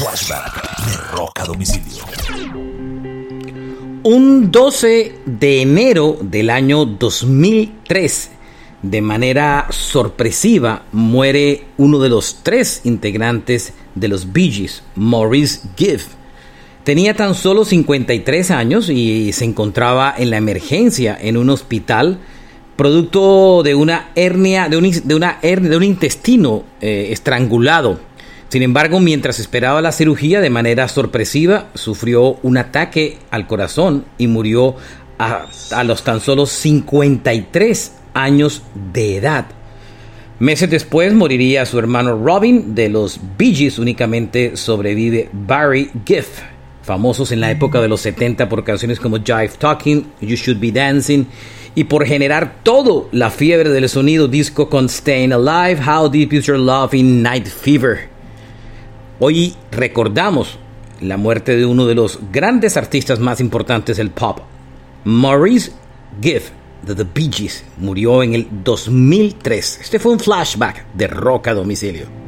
Flashback de Roca Domicilio. Un 12 de enero del año 2003, de manera sorpresiva, muere uno de los tres integrantes de los Bee Gees, Maurice Gibb. Tenía tan solo 53 años y se encontraba en la emergencia en un hospital producto de una hernia, de un, de una hernia, de un intestino eh, estrangulado. Sin embargo, mientras esperaba la cirugía de manera sorpresiva, sufrió un ataque al corazón y murió a, los tan solo 53 años de edad. Meses después moriría su hermano Robin de los Bee Gees, únicamente sobrevive Barry Giff, famosos en la época de los 70 por canciones como Jive Talking, You Should Be Dancing y por generar todo la fiebre del sonido disco con Staying Alive, How Deep Is Your Love in Night Fever. Hoy recordamos la muerte de uno de los grandes artistas más importantes del pop, Maurice Gibb de The Bee Gees, murió en el 2003. Este fue un flashback de rock a domicilio.